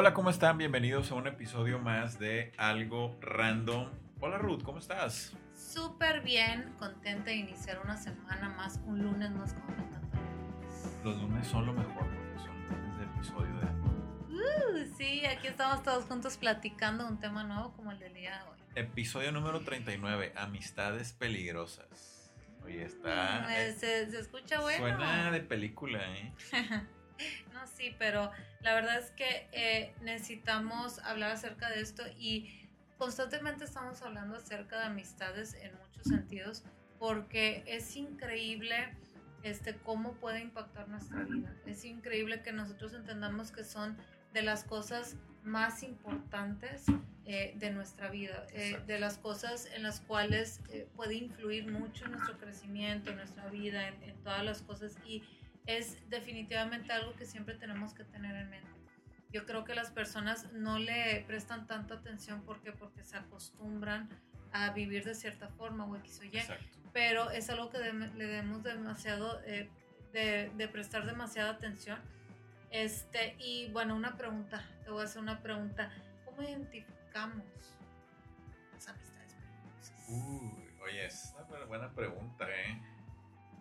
Hola, ¿cómo están? Bienvenidos a un episodio más de Algo Random. Hola Ruth, ¿cómo estás? Súper bien, contenta de iniciar una semana más, un lunes más encanta. Los lunes son lo mejor porque son lunes de episodio de... Uh, sí, aquí estamos todos juntos platicando un tema nuevo como el del día de hoy. Episodio número 39, Amistades Peligrosas. Oye, está... Mm, eh, se, se escucha bueno. Suena de película, ¿eh? no, sí, pero la verdad es que eh, necesitamos hablar acerca de esto y constantemente estamos hablando acerca de amistades en muchos sentidos porque es increíble este cómo puede impactar nuestra vida. Es increíble que nosotros entendamos que son de las cosas más importantes eh, de nuestra vida, eh, de las cosas en las cuales puede influir mucho en nuestro crecimiento, en nuestra vida, en, en todas las cosas. Y es definitivamente algo que siempre tenemos que tener en mente. Yo creo que las personas no le prestan tanta atención porque porque se acostumbran a vivir de cierta forma o X o Y, pero es algo que le debemos demasiado eh, de, de, prestar demasiada atención. Este, y bueno, una pregunta, te voy a hacer una pregunta. ¿Cómo identificamos las amistades Uy, oye, es una buena pregunta, ¿eh?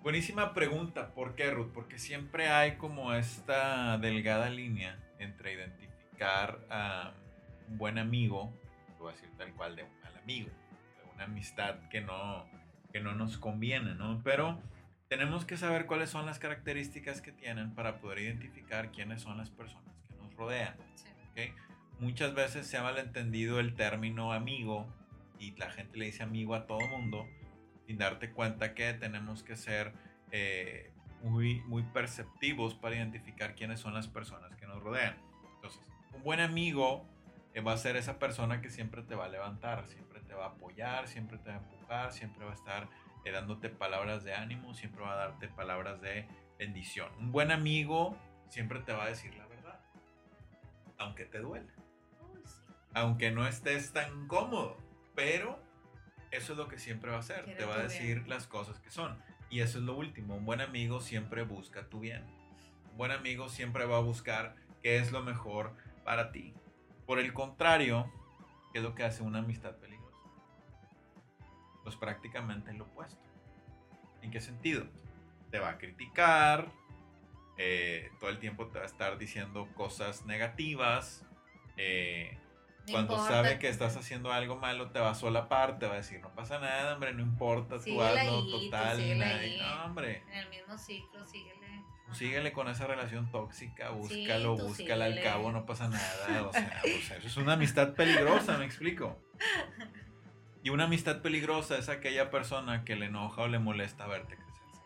Buenísima pregunta. ¿Por qué, Ruth? Porque siempre hay como esta delgada línea entre identificar a un buen amigo, voy a decir tal cual, de un mal amigo, de una amistad que no, que no nos conviene, ¿no? Pero tenemos que saber cuáles son las características que tienen para poder identificar quiénes son las personas que nos rodean. ¿okay? Muchas veces se ha malentendido el término amigo y la gente le dice amigo a todo mundo sin darte cuenta que tenemos que ser eh, muy, muy perceptivos para identificar quiénes son las personas que nos rodean. Entonces, un buen amigo eh, va a ser esa persona que siempre te va a levantar, siempre te va a apoyar, siempre te va a empujar, siempre va a estar eh, dándote palabras de ánimo, siempre va a darte palabras de bendición. Un buen amigo siempre te va a decir la verdad, aunque te duele, aunque no estés tan cómodo, pero eso es lo que siempre va a hacer. Te va a decir las cosas que son. Y eso es lo último. Un buen amigo siempre busca tu bien. Un buen amigo siempre va a buscar qué es lo mejor para ti. Por el contrario, ¿qué es lo que hace una amistad peligrosa? Pues prácticamente lo opuesto. ¿En qué sentido? Te va a criticar, eh, todo el tiempo te va a estar diciendo cosas negativas, eh, cuando sabe que estás haciendo algo malo, te va a solapar, te va a decir, no pasa nada, hombre, no importa, tú hazlo total. no, hombre. En el mismo ciclo, síguele. Síguele con esa relación tóxica, búscalo, búscala al cabo, no pasa nada. O sea, eso es una amistad peligrosa, me explico. Y una amistad peligrosa es aquella persona que le enoja o le molesta verte crecer.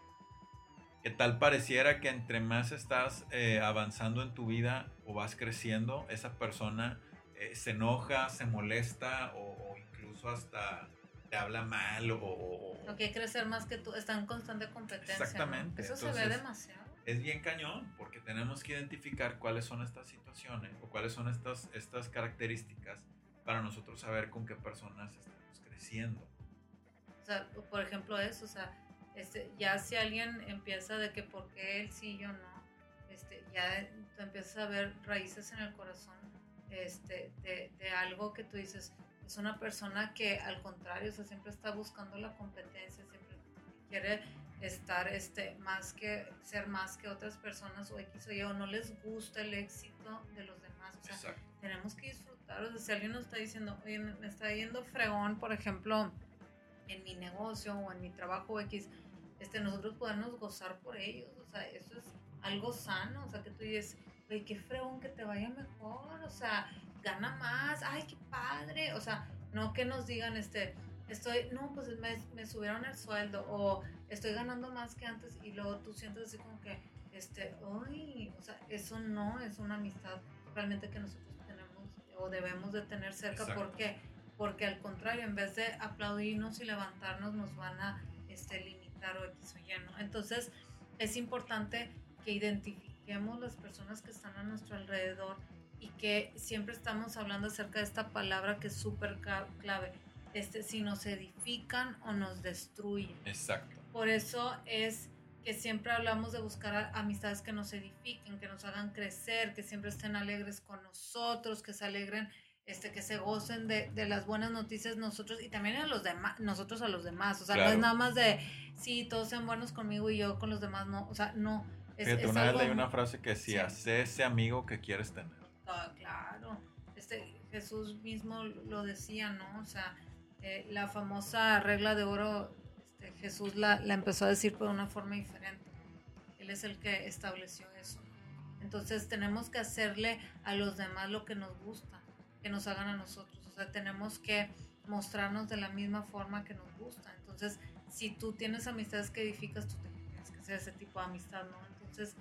Que tal pareciera que entre más estás eh, avanzando en tu vida o vas creciendo, esa persona eh, se enoja, se molesta o, incluso hasta te habla mal o... o, quiere crecer más que tú, está en constante competencia. Exactamente. Eso se ve demasiado. Es bien cañón porque tenemos que identificar cuáles son estas situaciones o cuáles son estas, estas características para nosotros saber con qué personas estamos creciendo. O sea, por ejemplo eso, o sea, este, ya si alguien empieza de que por qué él sí yo no, este, ya tú empiezas a ver raíces en el corazón este, de, de, algo que tú dices, es una persona que al contrario, o sea, siempre está buscando la competencia, siempre quiere estar este, más que, ser más que otras personas o X o Y, o no les gusta el éxito de los demás. O sea, tenemos que disfrutar. O sea, si alguien nos está diciendo, oye, me, está yendo fregón, por ejemplo, en mi negocio o en mi trabajo X, este, nosotros podemos gozar por ellos. O sea, eso es algo sano. O sea, que tú dices, güey, qué fregón que te vaya mejor, o sea, gana más, ay, qué padre, o sea, no que nos digan, este, estoy, no, pues me, me subieron el sueldo, o estoy ganando más que antes, y luego tú sientes así como que, este, uy, o sea, eso no es una amistad realmente que nosotros tenemos o debemos de tener cerca. Exacto. ¿Por qué? Porque al contrario, en vez de aplaudirnos y levantarnos, nos van a este, limitar o X o Y, ¿no? Entonces, es importante que identifiquemos las personas que están a nuestro alrededor y que siempre estamos hablando acerca de esta palabra que es súper clave. Este, si nos edifican o nos destruyen. Exacto. Por eso es que siempre hablamos de buscar amistades que nos edifiquen, que nos hagan crecer, que siempre estén alegres con nosotros, que se alegren, este, que se gocen de, de las buenas noticias nosotros y también a los demás, nosotros a los demás. O sea, no Claro. es nada más de, sí, todos sean buenos conmigo y yo con los demás no. O sea, no. Fíjate, es una vez leí una frase que decía, Sí. sé ese amigo que quieres tener. Ah, claro. Este, Jesús mismo lo decía, ¿no? O sea, eh, la famosa regla de oro, este, Jesús la, la empezó a decir por una forma diferente. Él es el que estableció eso. Entonces tenemos que hacerle a los demás lo que nos gusta, que nos hagan a nosotros. O sea, tenemos que mostrarnos de la misma forma que nos gusta. Entonces, si tú tienes amistades que edificas, tú tienes que ser ese tipo de amistad, ¿no? Entonces,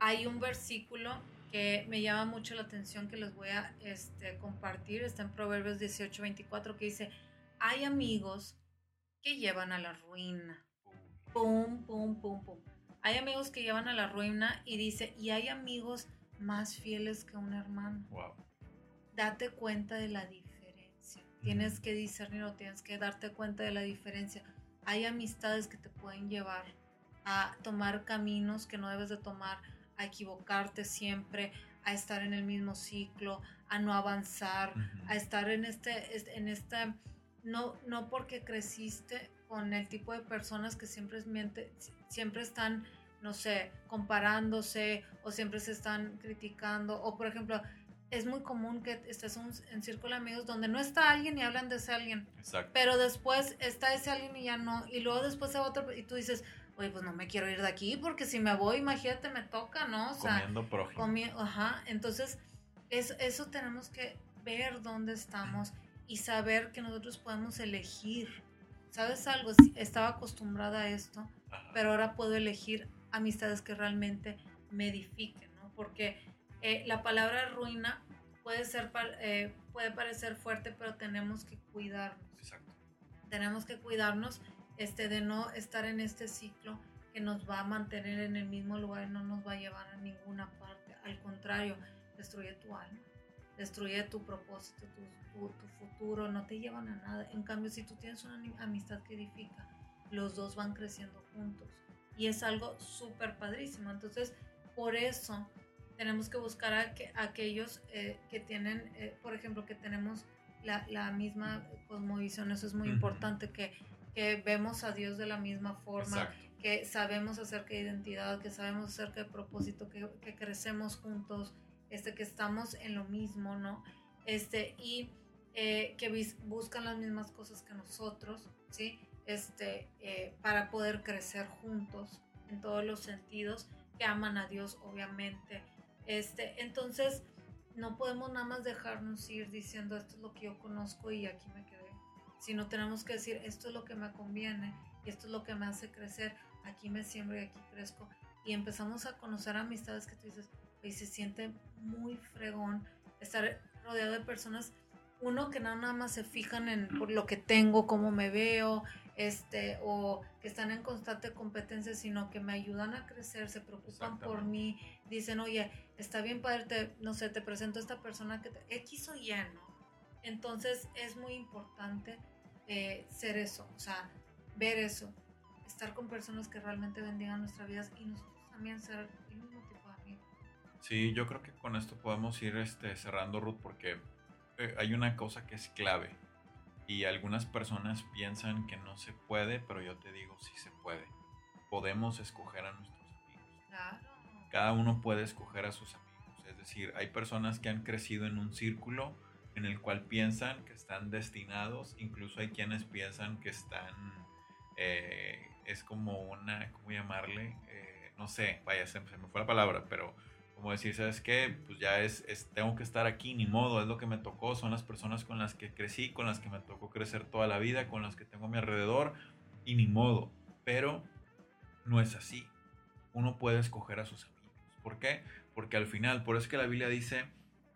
hay un versículo que me llama mucho la atención que les voy a este, compartir. Está en Proverbios 18, 24, que dice, hay amigos que llevan a la ruina. Pum, pum, pum, pum. Hay amigos que llevan a la ruina y dice, y hay amigos más fieles que un hermano. Wow. Date cuenta de la diferencia. Tienes que discernirlo, tienes que darte cuenta de la diferencia. Hay amistades que te pueden llevar a tomar caminos que no debes de tomar, a equivocarte siempre, a estar en el mismo ciclo, a no avanzar, a estar en este, est- en este, no, no porque creciste con el tipo de personas que siempre, siempre están, no sé, comparándose o siempre se están criticando, o por ejemplo, es muy común que estés un- en círculo de amigos donde no está alguien y hablan de ese alguien, Exacto. pero después está ese alguien y ya no, y luego después a otro, y tú dices, oye, pues no me quiero ir de aquí porque si me voy, imagínate, me toca, ¿no? O sea, Comiendo prójimo. Comi- ajá, entonces eso, eso tenemos que ver dónde estamos y saber que nosotros podemos elegir. ¿Sabes algo? Estaba acostumbrada a esto, Ajá. pero ahora puedo elegir amistades que realmente me edifiquen, ¿no? Porque eh, la palabra ruina puede, ser, eh, puede parecer fuerte, pero tenemos que cuidarnos Exacto. tenemos que cuidarnos este, de no estar en este ciclo que nos va a mantener en el mismo lugar y no nos va a llevar a ninguna parte. Al contrario, destruye tu alma, destruye tu propósito, tu, tu- tu futuro, no te llevan a nada. En cambio, si tú tienes una amistad que edifica, los dos van creciendo juntos y es algo súper padrísimo. Entonces, por eso tenemos que buscar a, que- a aquellos eh, que tienen, eh, por ejemplo, que tenemos la, la misma cosmovisión, eso es muy Ujú. importante, que, que vemos a Dios de la misma forma, Exacto. que sabemos acerca de identidad, que sabemos acerca de propósito, que, que crecemos juntos, este, que estamos en lo mismo, ¿no? Este, y eh, que buscan las mismas cosas que nosotros, ¿sí? Este, eh, para poder crecer juntos en todos los sentidos, que aman a Dios, obviamente. Este, entonces, no podemos nada más dejarnos ir diciendo esto es lo que yo conozco y aquí me quedé, sino tenemos que decir esto es lo que me conviene y esto es lo que me hace crecer, aquí me siembro y aquí crezco. Y empezamos a conocer amistades que tú dices, y se siente muy fregón estar rodeado de personas, uno que no nada más se fijan en por lo que tengo, cómo me veo, este, o que están en constante competencia, sino que me ayudan a crecer, se preocupan por mí, dicen, oye, está bien padre, te- no sé, te presento a esta persona que te, X o Y, ¿no? Entonces es muy importante eh, ser eso, o sea, ver eso, estar con personas que realmente bendigan nuestras vidas y nosotros también ser el mismo tipo de amigos. Sí, yo creo que con esto podemos ir este, cerrando, Ruth, porque eh, hay una cosa que es clave. Y algunas personas piensan que no se puede, pero yo te digo, sí se puede. Podemos escoger a nuestros amigos. Claro. Cada uno puede escoger a sus amigos. Es decir, hay personas que han crecido en un círculo en el cual piensan que están destinados. Incluso hay quienes piensan que están... eh, es como una... ¿Cómo llamarle? Eh, no sé, vaya, se, se me fue la palabra, pero como decir, ¿sabes qué? Pues ya es, es, tengo que estar aquí, ni modo, es lo que me tocó, son las personas con las que crecí, con las que me tocó crecer toda la vida, con las que tengo a mi alrededor, y ni modo. Pero no es así. Uno puede escoger a sus amigos. ¿Por qué? Porque al final, por eso es que la Biblia dice,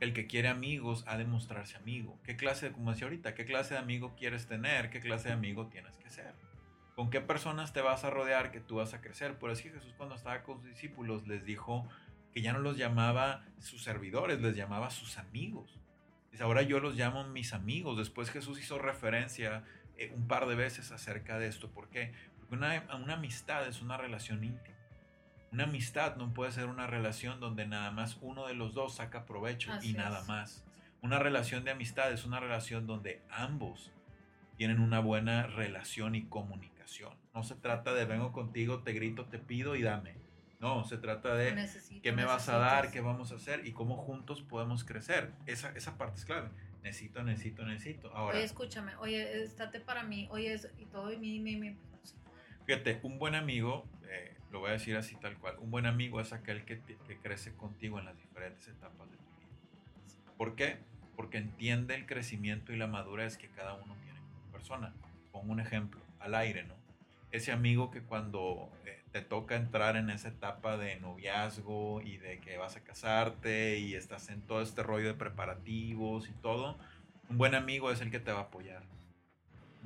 el que quiere amigos ha de mostrarse amigo. ¿Qué clase, como decía ahorita, qué clase de amigo quieres tener? ¿Qué clase de amigo tienes que ser? ¿Con qué personas te vas a rodear que tú vas a crecer? Por eso que Jesús cuando estaba con sus discípulos les dijo que ya no los llamaba sus servidores, les llamaba sus amigos. Dice, ahora yo los llamo mis amigos. Después Jesús hizo referencia eh, un par de veces acerca de esto. ¿Por qué? Porque una amistad es una relación íntima. Una amistad no puede ser una relación donde nada más uno de los dos saca provecho y nada más. Una relación de amistad es una relación donde ambos tienen una buena relación y comunicación. No se trata de vengo contigo, te grito, te pido y dame. No, se trata de qué me vas a dar, qué vamos a hacer y cómo juntos podemos crecer. Esa, esa parte es clave. Necesito, necesito, necesito. Ahora, oye, escúchame, oye, estate para mí, oye, y todo, y mi, mi, mi. Fíjate, un buen amigo, eh, lo voy a decir así tal cual, un buen amigo es aquel que, que crece contigo en las diferentes etapas de tu vida. ¿Por qué? Porque entiende el crecimiento y la madurez que cada uno tiene como persona. Pongo un ejemplo, al aire, ¿no? Ese amigo que cuando eh, te toca entrar en esa etapa de noviazgo y de que vas a casarte y estás en todo este rollo de preparativos y todo, un buen amigo es el que te va a apoyar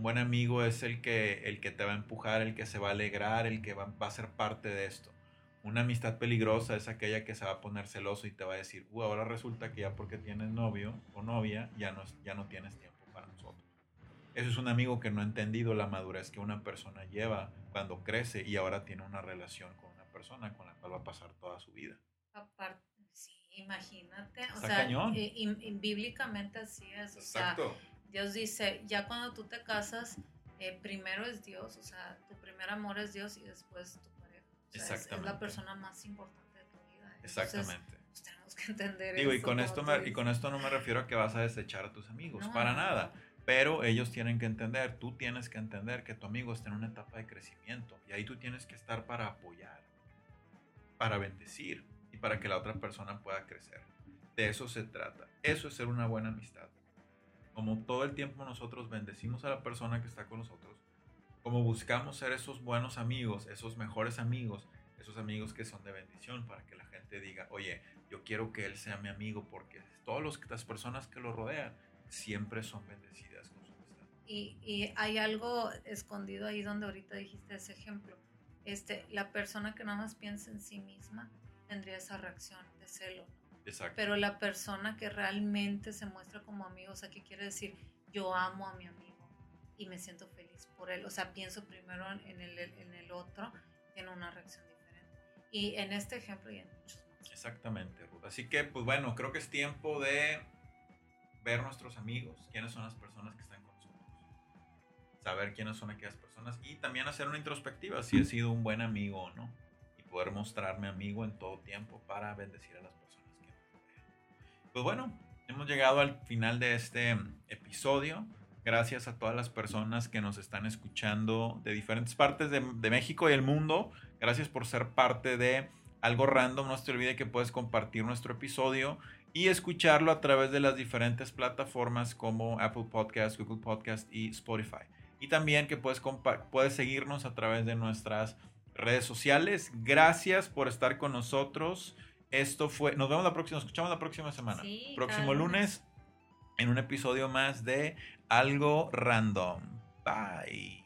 buen amigo es el que, el que te va a empujar, el que se va a alegrar, el que va, a ser parte de esto. Una amistad peligrosa es aquella que se va a poner celoso y te va a decir, uh, ahora resulta que ya porque tienes novio o novia, ya no, ya no tienes tiempo para nosotros. Eso es un amigo que no ha entendido la madurez que una persona lleva cuando crece y ahora tiene una relación con una persona con la cual va a pasar toda su vida. Aparte, sí, imagínate. o sea, bíblicamente así es. Exacto. Dios dice, ya cuando tú te casas, eh, primero es Dios, o sea, tu primer amor es Dios y después tu pareja. Exactamente. Es, la persona más importante de tu vida. Exactamente. Pues, tenemos que entender Digo, y con, esto y con esto no me refiero a que vas a desechar a tus amigos, para nada. Pero ellos tienen que entender, tú tienes que entender que tu amigo está en una etapa de crecimiento y ahí tú tienes que estar para apoyar, para bendecir y para que la otra persona pueda crecer. De eso se trata. Eso es ser una buena amistad como todo el tiempo nosotros bendecimos a la persona que está con nosotros, como buscamos ser esos buenos amigos, esos mejores amigos, esos amigos que son de bendición para que la gente diga, oye, yo quiero que él sea mi amigo porque todas las personas que lo rodean siempre son bendecidas con su amistad. Y, hay algo escondido ahí donde ahorita dijiste ese ejemplo. Este, la persona que nada más piensa en sí misma tendría esa reacción de celo. Pero la persona que realmente se muestra como amigo, o sea, que quiere decir, yo amo a mi amigo y me siento feliz por él. O sea, pienso primero en el, en el otro, tiene una reacción diferente. Y en este ejemplo y en muchos más. Exactamente, Ruth. Así que, pues bueno, creo que es tiempo de ver nuestros amigos, quiénes son las personas que están con nosotros, saber quiénes son aquellas personas y también hacer una introspectiva, si he sido un buen amigo o no, y poder mostrarme amigo en todo tiempo para bendecir a las personas. Pues bueno, hemos llegado al final de este episodio. Gracias a todas las personas que nos están escuchando de diferentes partes de, México y el mundo. Gracias por ser parte de algo random. No te olvide que puedes compartir nuestro episodio y escucharlo a través de las diferentes plataformas como Apple Podcast, Google Podcast y Spotify. Y también que puedes, puedes seguirnos a través de nuestras redes sociales. Gracias por estar con nosotros. Esto fue, nos vemos la próxima, nos escuchamos la próxima semana. Próximo lunes en un episodio más de Algo Random. Bye.